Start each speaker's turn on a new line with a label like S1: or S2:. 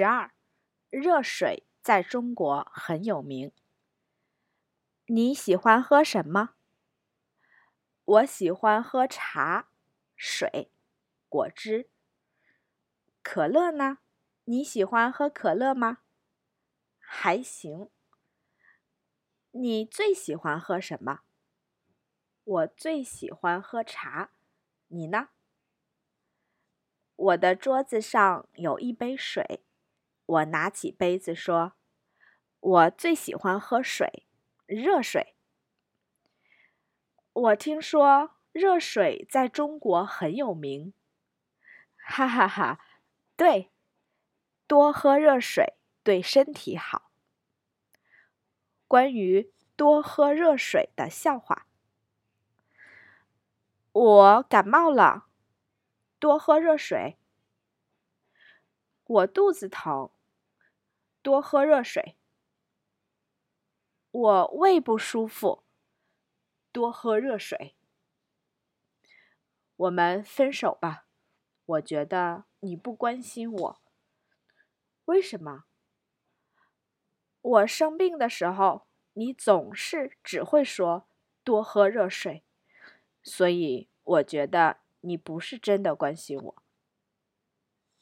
S1: 十二，热水在中国很有名。你喜欢喝什么？
S2: 我喜欢喝茶、水、果汁。
S1: 可乐呢？你喜欢喝可乐吗？
S2: 还行。
S1: 你最喜欢喝什么？
S2: 我最喜欢喝茶。你呢？
S1: 我的桌子上有一杯水。我拿起杯子说：“我最喜欢喝水，热水。”
S2: 我听说热水在中国很有名。
S1: 哈哈哈，对，多喝热水对身体好。
S2: 关于多喝热水的笑话。
S1: 我感冒了，
S2: 多喝热水。
S1: 我肚子疼，多喝热水。
S2: 我胃不舒服，多喝热水。我们分手吧，我觉得你不关心我。
S1: 为什么？
S2: 我生病的时候，你总是只会说多喝热水，所以我觉得你不是真的关心我。